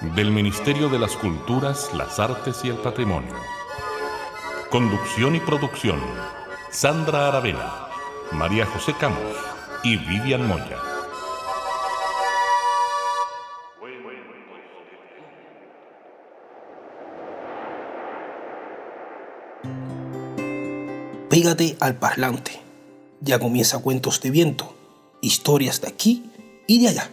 del Ministerio de las Culturas, las Artes y el Patrimonio. Conducción y producción, Sandra Aravena, María José Camos y Vivian Moya. Pégate al parlante. Ya comienza Cuentos de Viento, historias de aquí y de allá.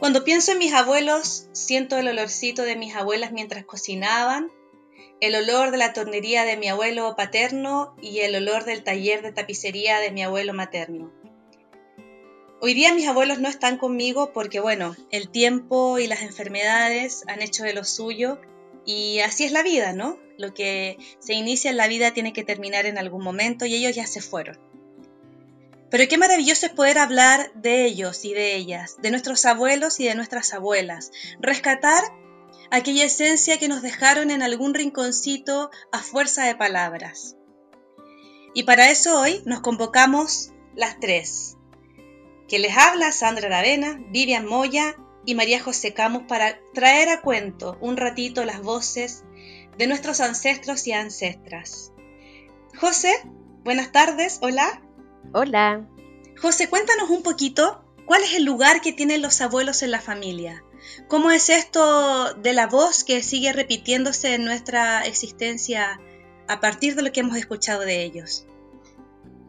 Cuando pienso en mis abuelos, siento el olorcito de mis abuelas mientras cocinaban, el olor de la tornería de mi abuelo paterno y el olor del taller de tapicería de mi abuelo materno. Hoy día mis abuelos no están conmigo porque, bueno, el tiempo y las enfermedades han hecho de lo suyo y así es la vida, ¿no? Lo que se inicia en la vida tiene que terminar en algún momento y ellos ya se fueron. Pero qué maravilloso es poder hablar de ellos y de ellas, de nuestros abuelos y de nuestras abuelas, rescatar aquella esencia que nos dejaron en algún rinconcito a fuerza de palabras. Y para eso hoy nos convocamos las tres, que les habla Sandra Aravena, Vivian Moya y María José Camus para traer a cuento un ratito las voces de nuestros ancestros y ancestras. José, buenas tardes, hola. Hola. José, cuéntanos un poquito cuál es el lugar que tienen los abuelos en la familia. ¿Cómo es esto de la voz que sigue repitiéndose en nuestra existencia a partir de lo que hemos escuchado de ellos?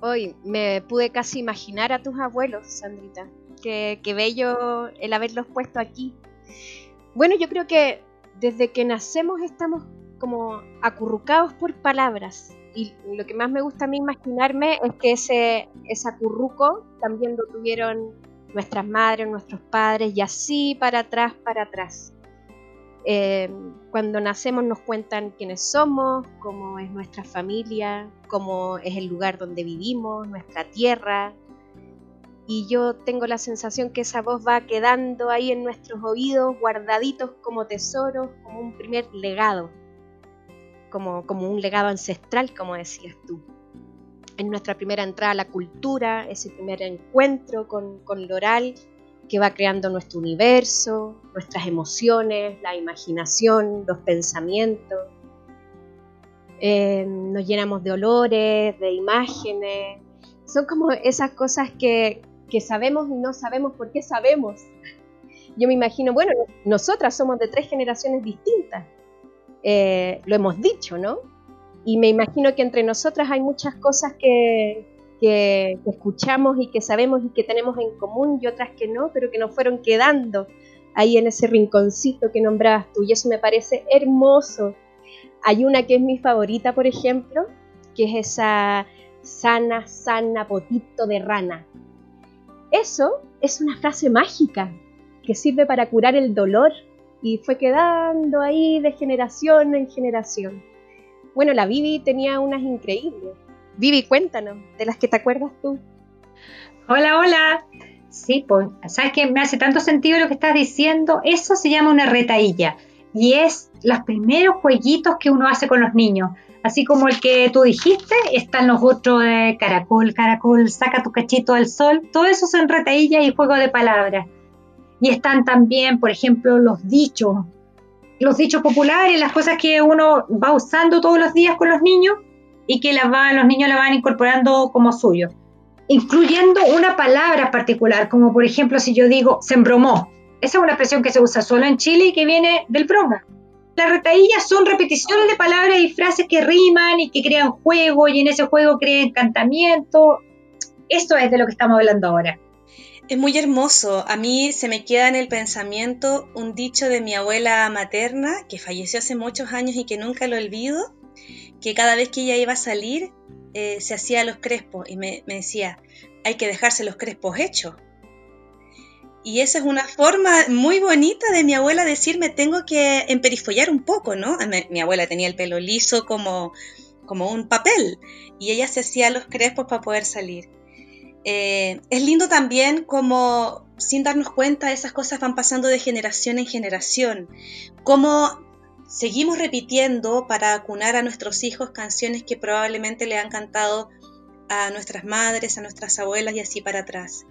Hoy me pude casi imaginar a tus abuelos, Sandrita. Qué, qué bello el haberlos puesto aquí. Bueno, yo creo que desde que nacemos estamos como acurrucados por palabras, y lo que más me gusta a mí imaginarme es que ese, ese también lo tuvieron nuestras madres, nuestros padres, y así para atrás, para atrás. Eh, cuando nacemos nos cuentan quiénes somos, cómo es nuestra familia, cómo es el lugar donde vivimos, nuestra tierra. Y yo tengo la sensación que esa voz va quedando ahí en nuestros oídos, guardaditos como tesoros, como un primer legado como, un legado ancestral, como decías tú. En nuestra primera entrada a la cultura, ese primer encuentro con, con lo que va creando nuestro universo, nuestras emociones, la imaginación, los pensamientos. Eh, nos llenamos de olores, de imágenes. Son como esas cosas que, que sabemos y no sabemos por qué sabemos. Yo me imagino, bueno, nosotras somos de tres generaciones distintas. Eh, lo hemos dicho, ¿no? Y me imagino que entre nosotras hay muchas cosas que, que, escuchamos y que sabemos y que tenemos en común y otras que no, pero que nos fueron quedando ahí en ese rinconcito que nombrabas tú. Y eso me parece hermoso. Hay una que es mi favorita, por ejemplo, que es esa sana, sana, potito de rana. Eso es una frase mágica que sirve para curar el dolor, y fue quedando ahí de generación en generación. Bueno, la Vivi tenía unas increíbles. Vivi, cuéntanos, de las que te acuerdas tú. Hola, hola. Sí, pues, ¿sabes qué? Me hace tanto sentido lo que estás diciendo. Eso se llama una retaílla y es los primeros jueguitos que uno hace con los niños. Así como el que tú dijiste, están los otros de caracol, caracol, saca tu cachito al sol. Todo eso son retaíllas y juego de palabras. Y están también, por ejemplo, los dichos, los dichos populares, las cosas que uno va usando todos los días con los niños y que las los niños la van incorporando como suyo, incluyendo una palabra particular, como por ejemplo si yo digo se embromó. Esa es una expresión que se usa solo en Chile y que viene del broma. Las retaíllas son repeticiones de palabras y frases que riman y que crean juego y en ese juego crean encantamiento. Esto es de lo que estamos hablando ahora. Es muy hermoso. A mí se me queda en el pensamiento un dicho de mi abuela materna, que falleció hace muchos años y que nunca lo olvido, que cada vez que ella iba a salir eh, se hacía los crespos y me, decía, hay que dejarse los crespos hechos. Y esa es una forma muy bonita de mi abuela decirme tengo que emperifollar un poco, ¿no? Mi, abuela tenía el pelo liso como, como un papel y ella se hacía los crespos para poder salir. Eh, es lindo también como sin darnos cuenta esas cosas van pasando de generación en generación, como seguimos repitiendo para acunar a nuestros hijos canciones que probablemente le han cantado a nuestras madres, a nuestras abuelas y así para atrás.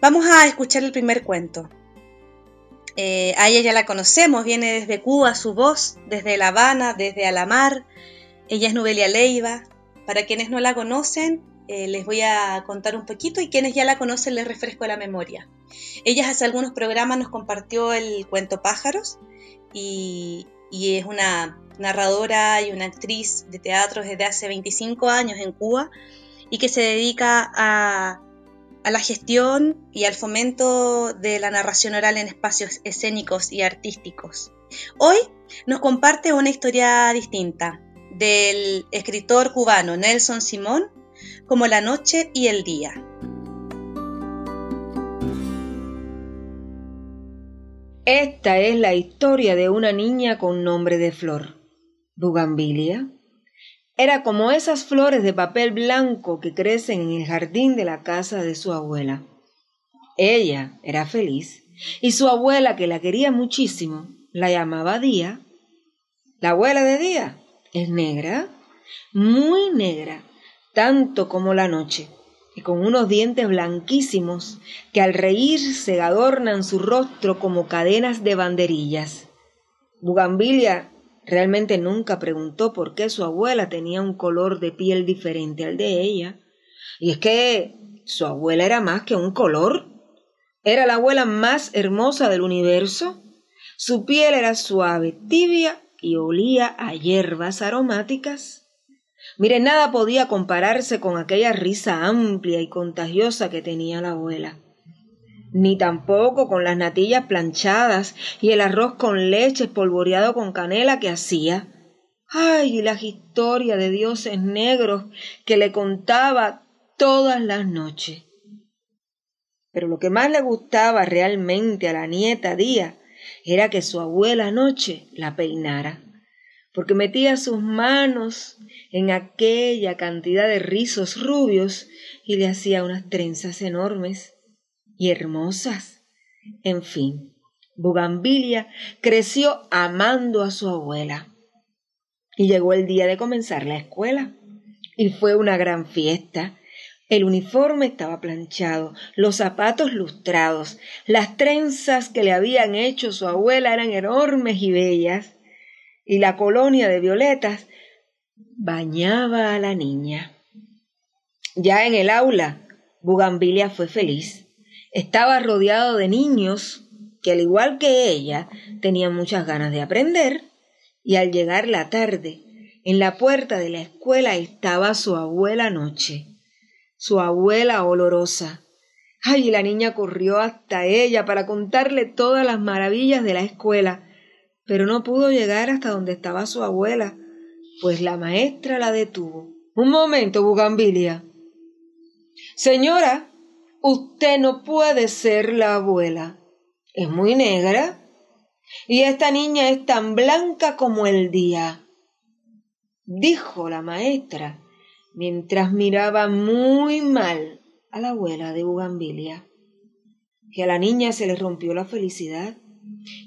Vamos a escuchar el primer cuento. Eh, a ella ya la conocemos, viene desde Cuba su voz, desde La Habana, desde Alamar. Ella es Novelia Leiva. Para quienes no la conocen, eh, les voy a contar un poquito y quienes ya la conocen les refresco la memoria. Ella hace algunos programas nos compartió el cuento Pájaros y, es una narradora y una actriz de teatro desde hace 25 años en Cuba y que se dedica a la gestión y al fomento de la narración oral en espacios escénicos y artísticos. Hoy nos comparte una historia distinta del escritor cubano Nelson Simón como La noche y el día. Esta es la historia de una niña con nombre de flor, Bugambilia, era como esas flores de papel blanco que crecen en el jardín de la casa de su abuela. Ella era feliz y su abuela, que la quería muchísimo, la llamaba Día. La abuela de Día es negra, muy negra, tanto como la noche, y con unos dientes blanquísimos que al reír se adornan su rostro como cadenas de banderillas. Bugambilia Realmente nunca preguntó por qué su abuela tenía un color de piel diferente al de ella. Y es que su abuela era más que un color. Era la abuela más hermosa del universo. Su piel era suave, tibia y olía a hierbas aromáticas. Mire, nada podía compararse con aquella risa amplia y contagiosa que tenía la abuela ni tampoco con las natillas planchadas y el arroz con leche espolvoreado con canela que hacía. Ay, las historias de dioses negros que le contaba todas las noches. Pero lo que más le gustaba realmente a la nieta Día era que su abuela noche la peinara, porque metía sus manos en aquella cantidad de rizos rubios y le hacía unas trenzas enormes y hermosas. En fin, Bugambilia creció amando a su abuela. Y llegó el día de comenzar la escuela. Y fue una gran fiesta. El uniforme estaba planchado, los zapatos lustrados, las trenzas que le habían hecho su abuela eran enormes y bellas, y la colonia de violetas bañaba a la niña. Ya en el aula, Bugambilia fue feliz estaba rodeado de niños que al igual que ella tenían muchas ganas de aprender y al llegar la tarde en la puerta de la escuela estaba su abuela Noche, su abuela olorosa. Ay, la niña corrió hasta ella para contarle todas las maravillas de la escuela, pero no pudo llegar hasta donde estaba su abuela, pues la maestra la detuvo. Un momento, Bugambilia. Señora, Usted no puede ser la abuela. Es muy negra. Y esta niña es tan blanca como el día. Dijo la maestra, mientras miraba muy mal a la abuela de Bugambilia, que a la niña se le rompió la felicidad,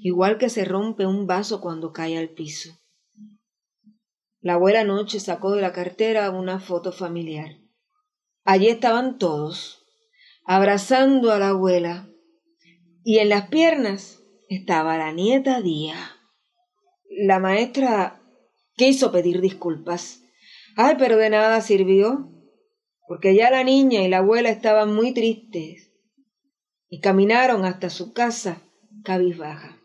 igual que se rompe un vaso cuando cae al piso. La abuela noche sacó de la cartera una foto familiar. Allí estaban todos, abrazando a la abuela, y en las piernas estaba la nieta Día. La maestra quiso pedir disculpas. Ay, pero de nada sirvió, porque ya la niña y la abuela estaban muy tristes y caminaron hasta su casa cabizbaja.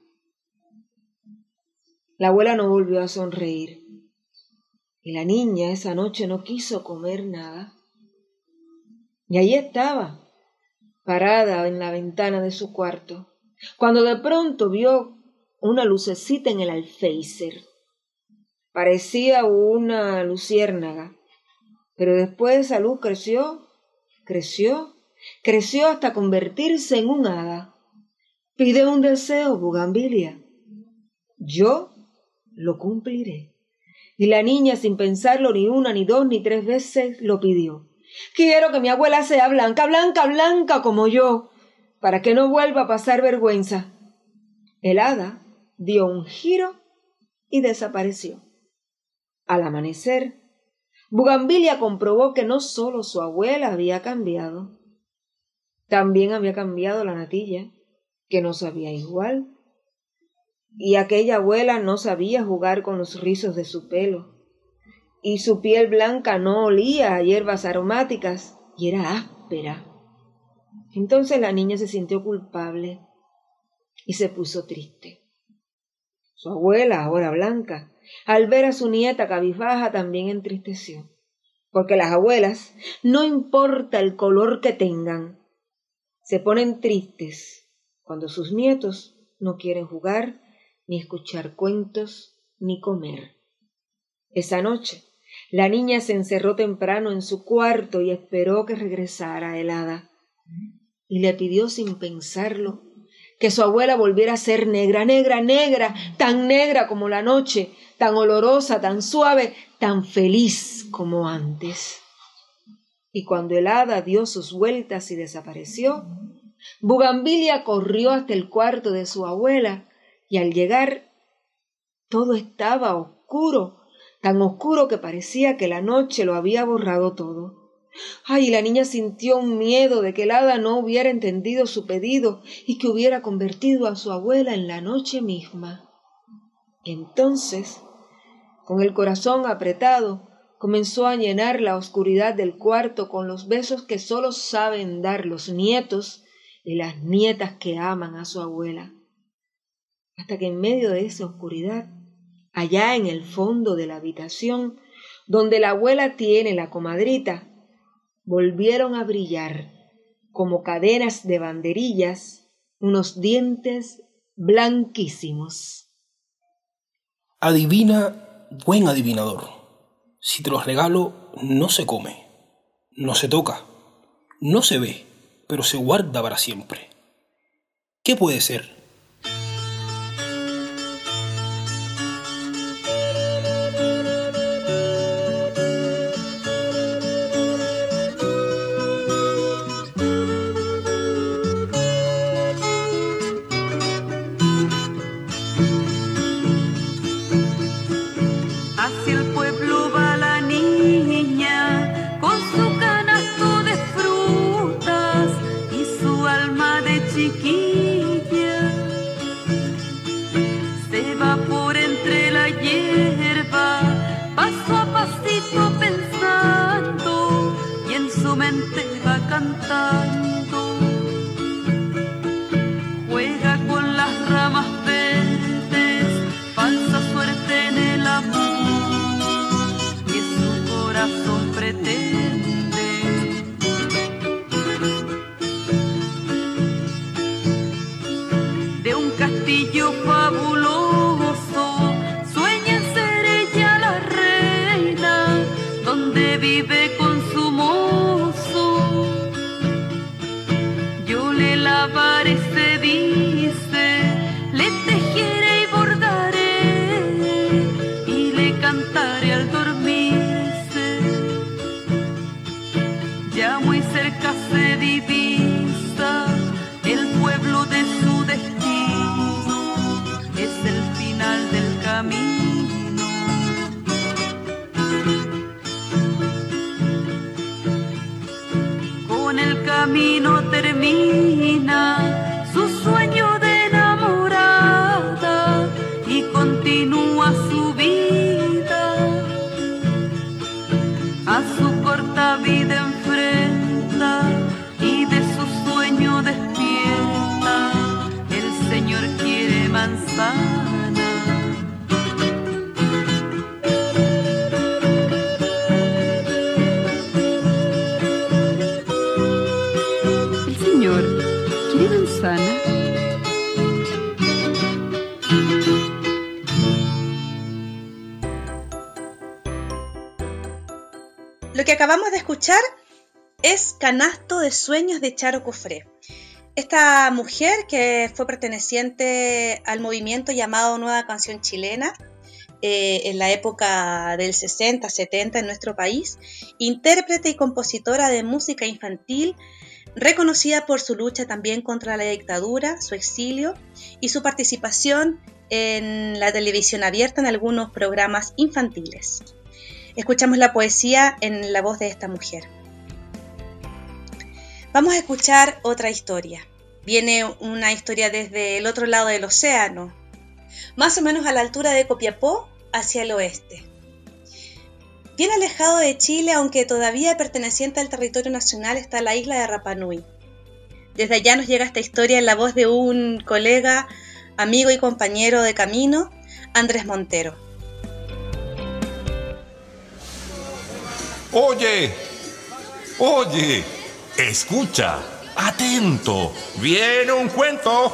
La abuela no volvió a sonreír y la niña esa noche no quiso comer nada. Y allí estaba, parada en la ventana de su cuarto, cuando de pronto vio una lucecita en el alféizar. Parecía una luciérnaga, pero después esa luz creció, creció, creció hasta convertirse en un hada. Pide un deseo, Bugambilia. Yo lo cumpliré. Y la niña, sin pensarlo ni una, ni dos, ni tres veces, lo pidió. Quiero que mi abuela sea blanca, blanca, blanca como yo, para que no vuelva a pasar vergüenza. El hada dio un giro y desapareció. Al amanecer, Bugambilia comprobó que no solo su abuela había cambiado, también había cambiado la natilla, que no sabía igual, y aquella abuela no sabía jugar con los rizos de su pelo, y su piel blanca no olía a hierbas aromáticas y era áspera. Entonces la niña se sintió culpable y se puso triste. Su abuela, ahora blanca, al ver a su nieta cabizbaja, también entristeció, porque las abuelas, no importa el color que tengan, se ponen tristes cuando sus nietos no quieren jugar, ni escuchar cuentos, ni comer. Esa noche, la niña se encerró temprano en su cuarto y esperó que regresara helada. Y le pidió sin pensarlo que su abuela volviera a ser negra, negra, negra, tan negra como la noche, tan olorosa, tan suave, tan feliz como antes. Y cuando el hada dio sus vueltas y desapareció, Bugambilia corrió hasta el cuarto de su abuela y al llegar todo estaba oscuro, tan oscuro que parecía que la noche lo había borrado todo. Ay, la niña sintió un miedo de que el hada no hubiera entendido su pedido y que hubiera convertido a su abuela en la noche misma. Entonces, con el corazón apretado, comenzó a llenar la oscuridad del cuarto con los besos que sólo saben dar los nietos y las nietas que aman a su abuela. Hasta que en medio de esa oscuridad, allá en el fondo de la habitación, donde la abuela tiene la comadrita, volvieron a brillar como cadenas de banderillas unos dientes blanquísimos. Adivina, buen adivinador. Si te los regalo, no se come, no se toca, no se ve, pero se guarda para siempre. ¿Qué puede ser? Sueños de Charo Cofré. esta mujer que fue perteneciente al movimiento llamado Nueva Canción Chilena, eh, en la época del 60, 70 en nuestro país, intérprete y compositora de música infantil, reconocida por su lucha también contra la dictadura, su exilio y su participación en la televisión abierta en algunos programas infantiles. Escuchamos la poesía en la voz de esta mujer. Vamos a escuchar otra historia. Viene una historia desde el otro lado del océano, más o menos a la altura de Copiapó, hacia el oeste. Bien alejado de Chile, aunque todavía perteneciente al territorio nacional, está la isla de Rapanui. Desde allá nos llega esta historia en la voz de un colega amigo y compañero de camino, Andrés Montero. Oye, oye, escucha, atento, viene un cuento.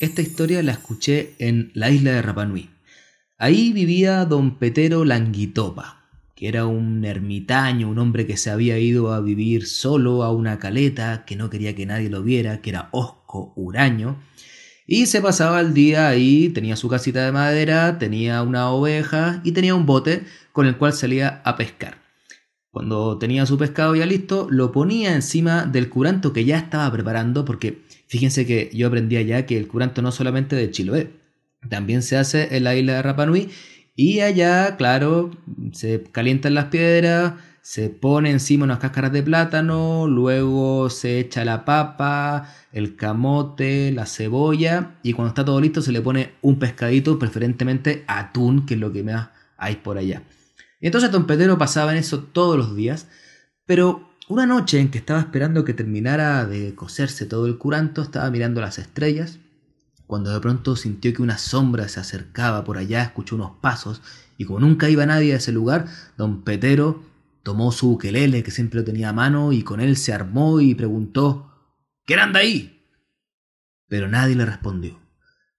Esta historia la escuché en la isla de Rapanui. Ahí vivía don Petero Languitopa, que era un ermitaño, un hombre que se había ido a vivir solo a una caleta, que no quería que nadie lo viera, que era osco huraño, y se pasaba el día ahí, tenía su casita de madera, tenía una oveja y tenía un bote con el cual salía a pescar. Cuando tenía su pescado ya listo, lo ponía encima del curanto que ya estaba preparando, porque fíjense que yo aprendí ya que el curanto no solamente de Chiloé, también se hace en la isla de Rapanui y allá, claro, se calientan las piedras, se pone encima unas cáscaras de plátano, luego se echa la papa, el camote, la cebolla y cuando está todo listo se le pone un pescadito, preferentemente atún, que es lo que más hay por allá. Entonces Don Pedro pasaba en eso todos los días, pero una noche en que estaba esperando que terminara de cocerse todo el curanto, estaba mirando las estrellas cuando de pronto sintió que una sombra se acercaba por allá, escuchó unos pasos, y como nunca iba nadie a ese lugar, don Petero tomó su ukelele que siempre lo tenía a mano y con él se armó y preguntó ¿Quién anda ahí? Pero nadie le respondió.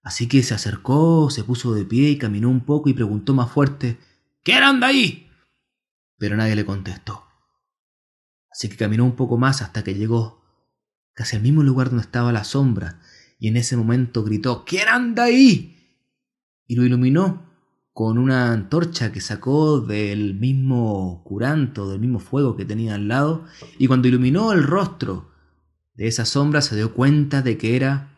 Así que se acercó, se puso de pie y caminó un poco y preguntó más fuerte ¿Quién anda ahí? Pero nadie le contestó. Así que caminó un poco más hasta que llegó casi al mismo lugar donde estaba la sombra y en ese momento gritó ¿Quién anda ahí? y lo iluminó con una antorcha que sacó del mismo curanto, del mismo fuego que tenía al lado, y cuando iluminó el rostro de esa sombra se dio cuenta de que era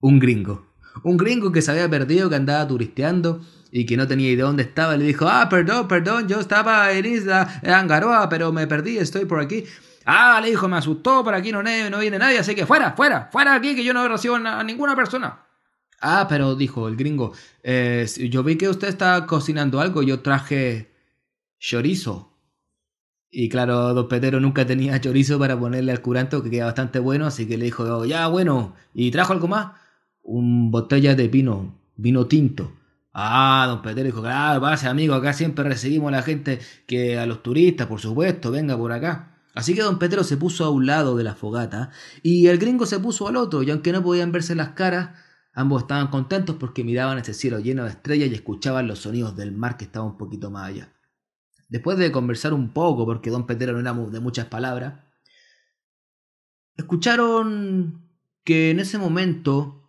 un gringo. Un gringo que se había perdido, que andaba turisteando y que no tenía idea dónde estaba. Le dijo, ah, perdón, perdón, yo estaba en Isla Angaroa, pero me perdí, estoy por aquí. Ah, le dijo, me asustó, por aquí no, no viene nadie, así que fuera, fuera, fuera aquí, que yo no recibo a ninguna persona. Ah, pero dijo el gringo, eh, yo vi que usted está cocinando algo, yo traje chorizo. Y claro, Don Petero nunca tenía chorizo para ponerle al curanto, que queda bastante bueno, así que le dijo, ya bueno, ¿y trajo algo más? Un botella de vino, vino tinto. Ah, don Petero dijo, claro, pase amigo, acá siempre recibimos a la gente que a los turistas, por supuesto, venga por acá. Así que don Petero se puso a un lado de la fogata y el gringo se puso al otro, y aunque no podían verse las caras, ambos estaban contentos porque miraban ese cielo lleno de estrellas y escuchaban los sonidos del mar que estaba un poquito más allá. Después de conversar un poco, porque don Petero no era de muchas palabras, escucharon que en ese momento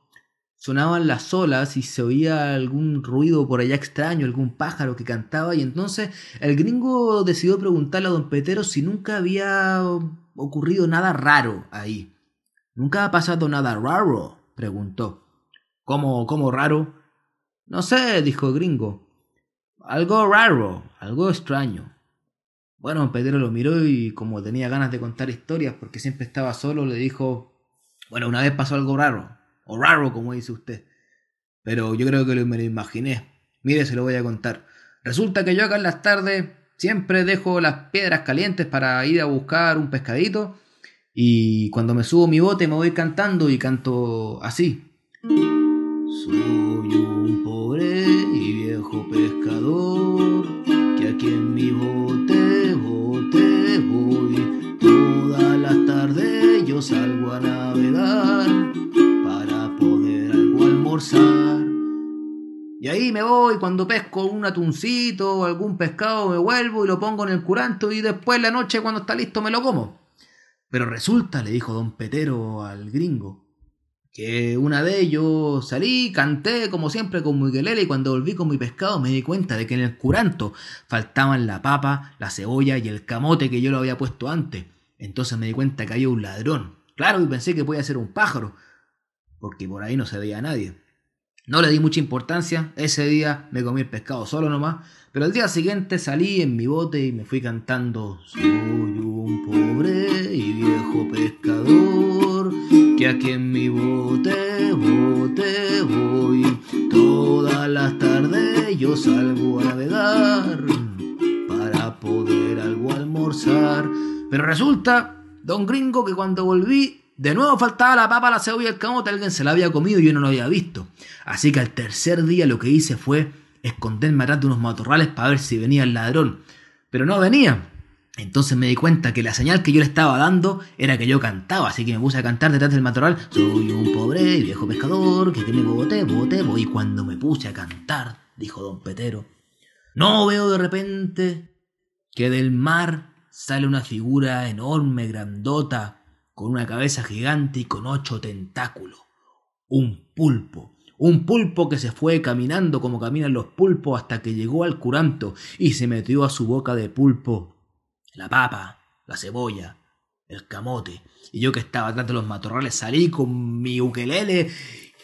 sonaban las olas y se oía algún ruido por allá extraño, algún pájaro que cantaba y entonces el gringo decidió preguntarle a don Petero si nunca había ocurrido nada raro ahí. ¿Nunca ha pasado nada raro? preguntó. ¿Cómo, cómo raro? No sé, dijo el gringo. Algo raro, algo extraño. Bueno, don Petero lo miró y como tenía ganas de contar historias porque siempre estaba solo, le dijo, bueno, una vez pasó algo raro o raro, como dice usted. Pero yo creo que me lo imaginé. Mire, se lo voy a contar. Resulta que yo acá en las tardes siempre dejo las piedras calientes para ir a buscar un pescadito. Y cuando me subo mi bote me voy cantando y canto así. Soy y ahí me voy, cuando pesco un atuncito o algún pescado, me vuelvo y lo pongo en el curanto y después la noche cuando está listo me lo como. Pero resulta, le dijo don Petero al gringo, que una vez yo salí, canté como siempre con mi y cuando volví con mi pescado me di cuenta de que en el curanto faltaban la papa, la cebolla y el camote que yo lo había puesto antes. Entonces me di cuenta que había un ladrón. Claro, y pensé que podía ser un pájaro, porque por ahí no se veía nadie. No le di mucha importancia, ese día me comí el pescado solo nomás, pero el día siguiente salí en mi bote y me fui cantando Soy un pobre y viejo pescador, que aquí en mi bote, bote voy. Todas las tardes yo salgo a navegar para poder algo almorzar. Pero resulta, don gringo, que cuando volví de nuevo faltaba la papa, la cebolla y el camote, alguien se la había comido y yo no lo había visto. Así que al tercer día lo que hice fue esconderme atrás de unos matorrales para ver si venía el ladrón. Pero no venía. Entonces me di cuenta que la señal que yo le estaba dando era que yo cantaba, así que me puse a cantar detrás del matorral. Soy un pobre viejo pescador que tiene bote, bote. Y cuando me puse a cantar, dijo don Petero, no veo de repente que del mar sale una figura enorme, grandota, con una cabeza gigante y con ocho tentáculos. Un pulpo. Un pulpo que se fue caminando como caminan los pulpos hasta que llegó al curanto y se metió a su boca de pulpo la papa, la cebolla, el camote. Y yo que estaba atrás de los matorrales salí con mi ukelele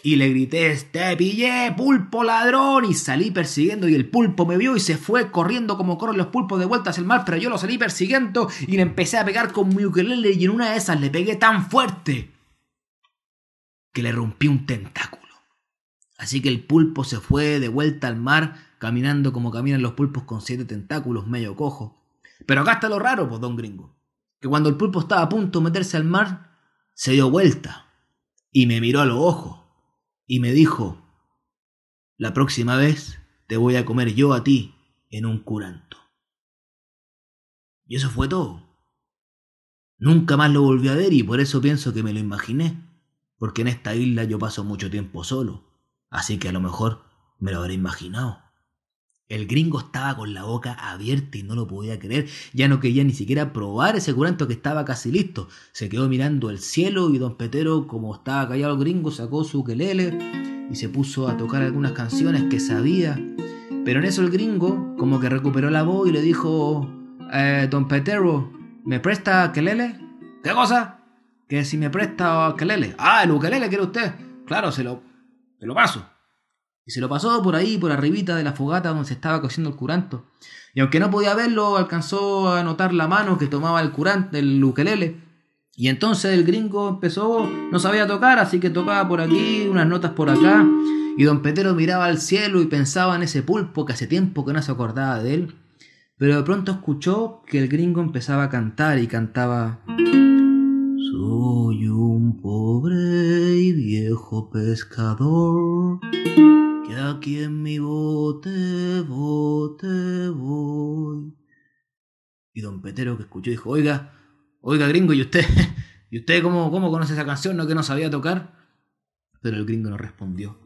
y le grité, te pillé, pulpo ladrón, y salí persiguiendo y el pulpo me vio y se fue corriendo como corren los pulpos de vuelta hacia el mar, pero yo lo salí persiguiendo y le empecé a pegar con mi ukelele y en una de esas le pegué tan fuerte que le rompí un tentáculo. Así que el pulpo se fue de vuelta al mar, caminando como caminan los pulpos con siete tentáculos, medio cojo. Pero acá está lo raro, pues, don gringo, que cuando el pulpo estaba a punto de meterse al mar, se dio vuelta y me miró a los ojos y me dijo, la próxima vez te voy a comer yo a ti en un curanto. Y eso fue todo. Nunca más lo volví a ver y por eso pienso que me lo imaginé, porque en esta isla yo paso mucho tiempo solo, así que a lo mejor me lo habré imaginado. El gringo estaba con la boca abierta y no lo podía creer. Ya no quería ni siquiera probar ese curanto que estaba casi listo. Se quedó mirando el cielo y don Petero, como estaba callado el gringo, sacó su quelele y se puso a tocar algunas canciones que sabía. Pero en eso el gringo como que recuperó la voz y le dijo, eh, don Petero, ¿me presta quelele? ¿Qué cosa? Que si me presta quelele. Ah, el ukelele quiere usted. Claro, se lo, se lo paso y se lo pasó por ahí, por arribita de la fogata donde se estaba cociendo el curanto. Y aunque no podía verlo, alcanzó a notar la mano que tomaba el curante, el ukelele. Y entonces el gringo empezó, no sabía tocar, así que tocaba por aquí, unas notas por acá. Y don Petero miraba al cielo y pensaba en ese pulpo que hace tiempo que no se acordaba de él. Pero de pronto escuchó que el gringo empezaba a cantar y cantaba... Soy un pobre y viejo pescador aquí en mi bote, bote voy. Y don Petero que escuchó dijo, oiga, oiga gringo, ¿y usted? ¿Y usted cómo, cómo conoce esa canción? ¿No que no sabía tocar? Pero el gringo no respondió.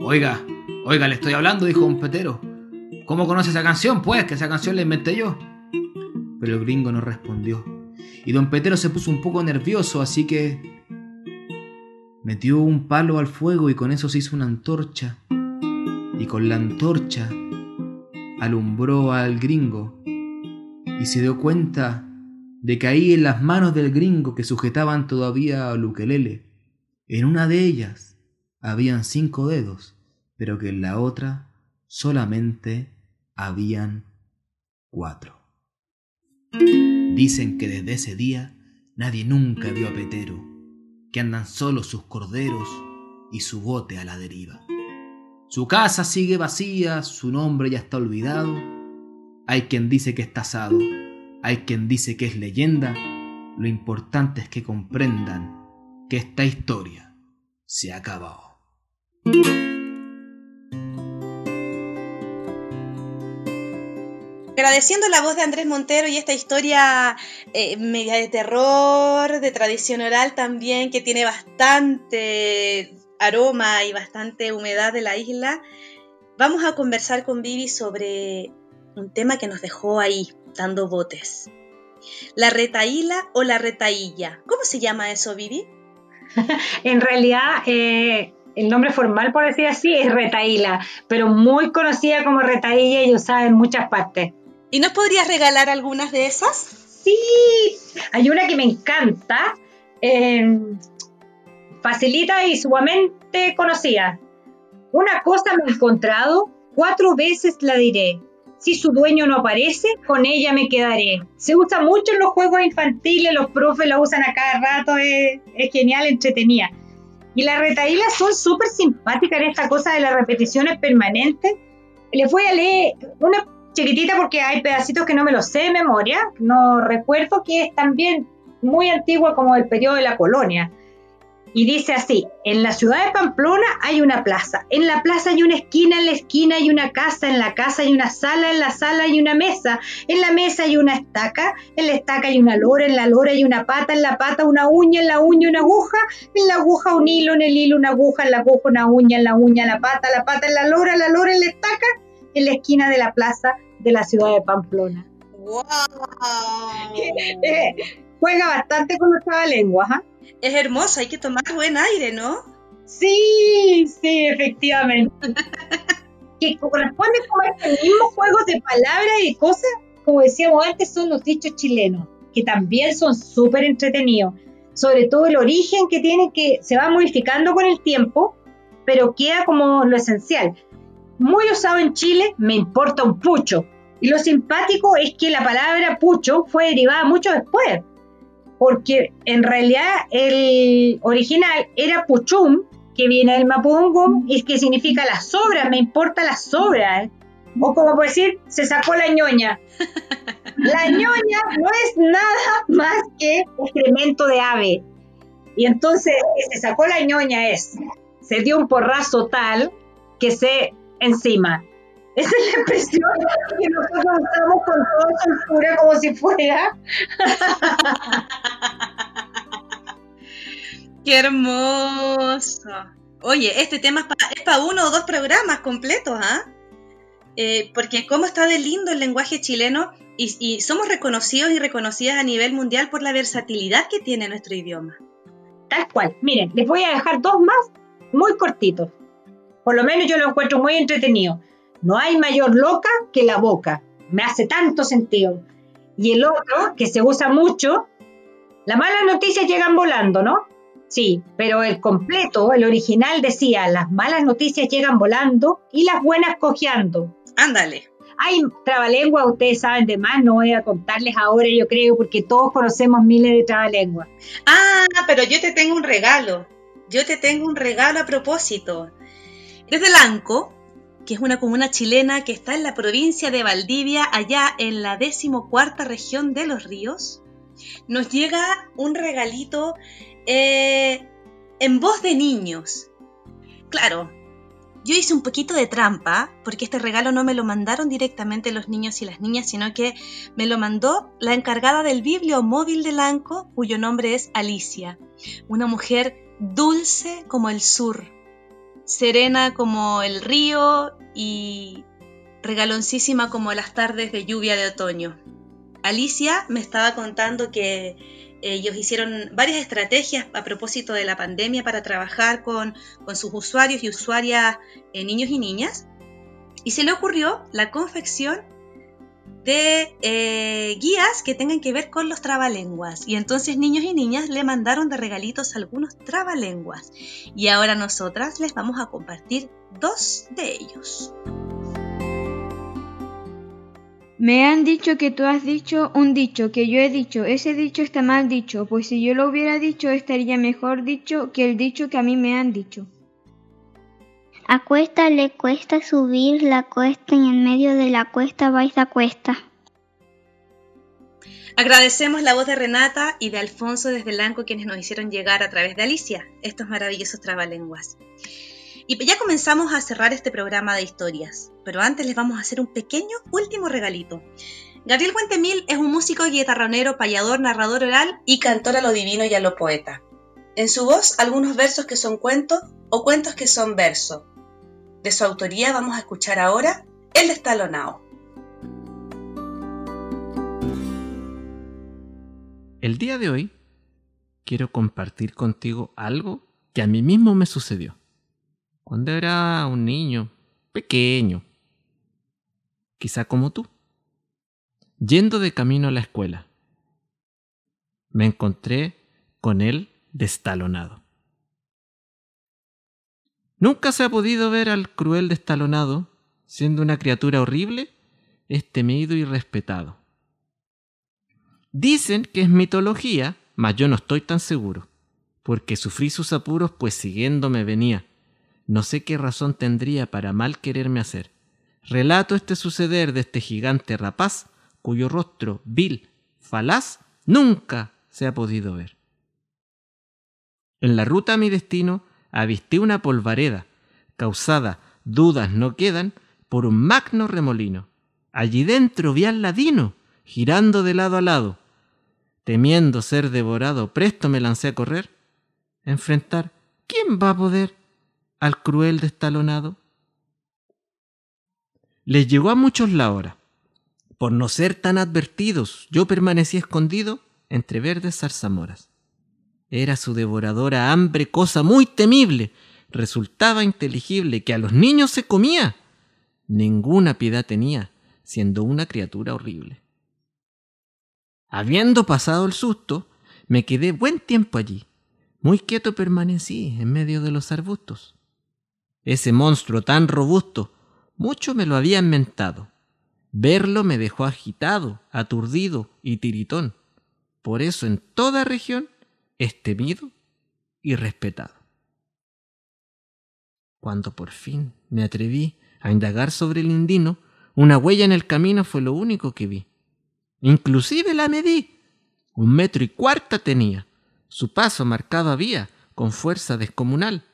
Oiga, oiga, le estoy hablando, dijo don Petero. ¿Cómo conoce esa canción? Pues, que esa canción la inventé yo. Pero el gringo no respondió. Y don Petero se puso un poco nervioso, así que Metió un palo al fuego y con eso se hizo una antorcha. Y con la antorcha alumbró al gringo y se dio cuenta de que ahí en las manos del gringo que sujetaban todavía a ukelele, en una de ellas habían cinco dedos, pero que en la otra solamente habían cuatro. Dicen que desde ese día nadie nunca vio a Petero que andan solos sus corderos y su bote a la deriva. Su casa sigue vacía, su nombre ya está olvidado. Hay quien dice que está asado, hay quien dice que es leyenda. Lo importante es que comprendan que esta historia se ha acabado. Agradeciendo la voz de Andrés Montero y esta historia eh, media de terror, de tradición oral también, que tiene bastante aroma y bastante humedad de la isla, vamos a conversar con Vivi sobre un tema que nos dejó ahí, dando botes. ¿La retaíla o la retaílla? ¿Cómo se llama eso, Vivi? en realidad, eh, el nombre formal, por decir así, es retaíla, pero muy conocida como retaílla y usada en muchas partes. ¿Y nos podrías regalar algunas de esas? Sí, hay una que me encanta, em, facilita y sumamente conocida. Una cosa me he encontrado, cuatro veces la diré. Si su dueño no aparece, con ella me quedaré. Se usa mucho en los juegos infantiles, los profes la usan a cada rato, es, genial, entretenida. Y las retaílas son súper simpáticas en esta cosa de las repeticiones permanentes. Les voy a leer una chiquitita porque hay pedacitos que no me los sé de memoria. No recuerdo que es también muy antigua como el periodo de la colonia. Y dice así, en la ciudad de Pamplona hay una plaza, en la plaza hay una esquina, en la esquina hay una casa, en la casa hay una sala, en la sala hay una mesa, en la mesa hay una estaca, en la estaca hay una lora, en la lora hay una pata, en la pata una uña, en la uña una aguja, en la aguja un hilo, en el hilo una aguja, en la aguja una uña, en la uña la pata, la pata en la lora, la lora en la estaca, en la esquina de la plaza de la ciudad de Pamplona. ¡Wow! Eh, juega bastante con nuestra lengua, ¿ah? Es hermoso, hay que tomar buen aire, ¿no? Sí, sí, efectivamente. que corresponde a este mismo juego de palabras y cosas, como decíamos antes, son los dichos chilenos, que también son súper entretenidos. Sobre todo el origen que tienen, que se va modificando con el tiempo, pero queda como lo esencial. Muy usado en Chile, me importa un pucho. Y lo simpático es que la palabra pucho fue derivada mucho después porque en realidad el original era Puchum, que viene del Mapudungum y que significa la sobra, me importa la sobra. ¿eh? O como por decir, se sacó la ñoña. La ñoña no es nada más que excremento de ave. Y entonces, se sacó la ñoña es, se dio un porrazo tal que se encima. Esa es la expresión que nosotros usamos con toda soltura como si fuera. ¡Qué hermoso! Oye, este tema es para uno o dos programas completos, ¿ah? ¿eh? porque cómo está de lindo el lenguaje chileno y, y, somos reconocidos y reconocidas a nivel mundial por la versatilidad que tiene nuestro idioma. Tal cual. Miren, les voy a dejar dos más muy cortitos. Por lo menos yo lo encuentro muy entretenido. No hay mayor loca que la boca. Me hace tanto sentido. Y el otro, que se usa mucho, las malas noticias llegan volando, ¿no? Sí, pero el completo, el original decía, las malas noticias llegan volando y las buenas cojeando. Ándale. Hay trabalenguas, ustedes saben de más, no voy a contarles ahora, yo creo, porque todos conocemos miles de trabalenguas. Ah, pero yo te tengo un regalo. Yo te tengo un regalo a propósito. Desde Lanco, que es una comuna chilena que está en la provincia de Valdivia, allá en la decimocuarta región de los ríos, nos llega un regalito eh, en voz de niños. Claro, yo hice un poquito de trampa, porque este regalo no me lo mandaron directamente los niños y las niñas, sino que me lo mandó la encargada del bibliomóvil de Lanco, cuyo nombre es Alicia, una mujer dulce como el sur, serena como el río y regaloncísima como las tardes de lluvia de otoño. Alicia me estaba contando que ellos hicieron varias estrategias a propósito de la pandemia para trabajar con, sus usuarios y usuarias, eh, niños y niñas, y se le ocurrió la confección de eh, guías que tengan que ver con los trabalenguas. Y entonces niños y niñas le mandaron de regalitos algunos trabalenguas. Y ahora nosotras les vamos a compartir dos de ellos. Me han dicho que tú has dicho un dicho, que yo he dicho, ese dicho está mal dicho, pues si yo lo hubiera dicho estaría mejor dicho que el dicho que a mí me han dicho. A cuesta le cuesta subir la cuesta y en medio de la cuesta vais a cuesta. Agradecemos la voz de Renata y de Alfonso desde Lanco quienes nos hicieron llegar a través de Alicia estos maravillosos trabalenguas. Y ya comenzamos a cerrar este programa de historias, pero antes les vamos a hacer un pequeño último regalito. Gabriel Fuentemil es un músico guitarronero, payador, narrador oral y cantor a lo divino y a lo poeta. En su voz, algunos versos que son cuentos o cuentos que son verso, de su autoría vamos a escuchar ahora El destalonao. El día de hoy quiero compartir contigo algo que a mí mismo me sucedió. Cuando era un niño pequeño, quizá como tú, yendo de camino a la escuela, me encontré con él destalonado. Nunca se ha podido ver al cruel destalonado, siendo una criatura horrible, es temido y respetado. Dicen que es mitología, mas yo no estoy tan seguro, porque sufrí sus apuros pues siguiéndome venía. No sé qué razón tendría para mal quererme hacer. Relato este suceder de este gigante rapaz, cuyo rostro vil, falaz, nunca se ha podido ver. En la ruta a mi destino avisté una polvareda, causada, dudas no quedan, por un magno remolino. Allí dentro vi al ladino, girando de lado a lado. Temiendo ser devorado, presto me lancé a correr. Enfrentar, ¿quién va a poder al cruel destalonado? Les llegó a muchos la hora. Por no ser tan advertidos, yo permanecí escondido entre verdes zarzamoras. Era su devoradora hambre cosa muy temible. Resultaba inteligible que a los niños se comía. Ninguna piedad tenía, siendo una criatura horrible. Habiendo pasado el susto, me quedé buen tiempo allí. Muy quieto permanecí en medio de los arbustos. Ese monstruo tan robusto, mucho me lo había inventado. Verlo me dejó agitado, aturdido y tiritón. Por eso en toda región es temido y respetado. Cuando por fin me atreví a indagar sobre el indino, una huella en el camino fue lo único que vi. Inclusive la medí. Un metro y cuarta tenía. Su paso marcado había, con fuerza descomunal,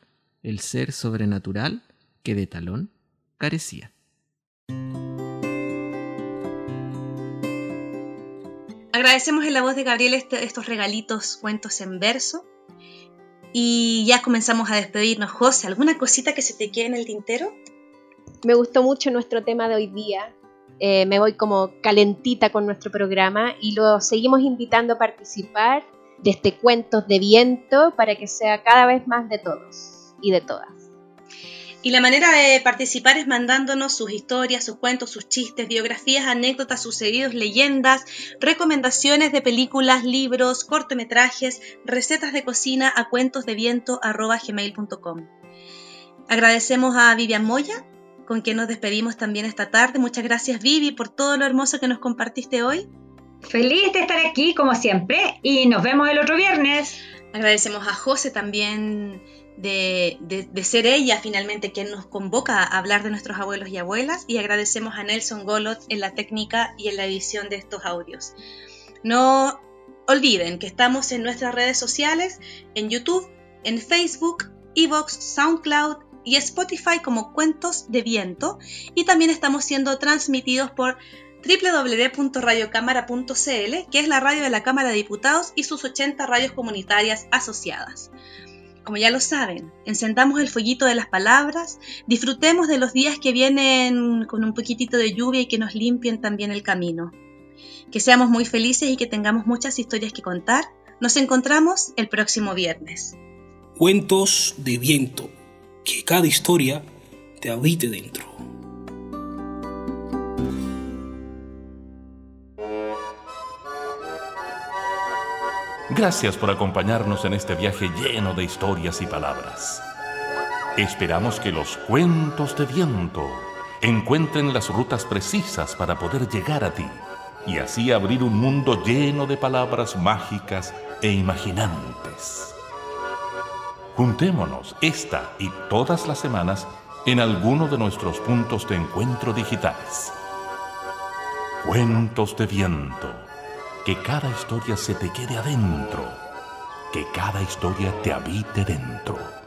el ser sobrenatural que de talón carecía. Agradecemos en la voz de Gabriel este, estos regalitos, cuentos en verso. Y ya comenzamos a despedirnos. José, ¿alguna cosita que se te quede en el tintero? Me gustó mucho nuestro tema de hoy día. Eh, me voy como calentita con nuestro programa y lo seguimos invitando a participar de este Cuentos de Viento para que sea cada vez más de todos y de todas. Y la manera de participar es mandándonos sus historias, sus cuentos, sus chistes, biografías, anécdotas, sucedidos, leyendas, recomendaciones de películas, libros, cortometrajes, recetas de cocina a cuentosdeviento.gmail.com. Agradecemos a Vivian Moya, con quien nos despedimos también esta tarde. Muchas gracias Vivi por todo lo hermoso que nos compartiste hoy. Feliz de estar aquí como siempre y nos vemos el otro viernes. Agradecemos a José también de, ser ella finalmente quien nos convoca a hablar de nuestros abuelos y abuelas y agradecemos a Nelson Golot en la técnica y en la edición de estos audios. No olviden que estamos en nuestras redes sociales, en YouTube, en Facebook, Evox, SoundCloud y Spotify como Cuentos de Viento y también estamos siendo transmitidos por www.radiocámara.cl, que es la radio de la Cámara de Diputados y sus 80 radios comunitarias asociadas como ya lo saben, encendamos el fueguito de las palabras, disfrutemos de los días que vienen con un poquitito de lluvia y que nos limpien también el camino. Que seamos muy felices y que tengamos muchas historias que contar. Nos encontramos el próximo viernes. Cuentos de viento, que cada historia te habite dentro. Gracias por acompañarnos en este viaje lleno de historias y palabras. Esperamos que los cuentos de viento encuentren las rutas precisas para poder llegar a ti y así abrir un mundo lleno de palabras mágicas e imaginantes. Juntémonos esta y todas las semanas en alguno de nuestros puntos de encuentro digitales. Cuentos de viento que cada historia se te quede adentro, que cada historia te habite dentro.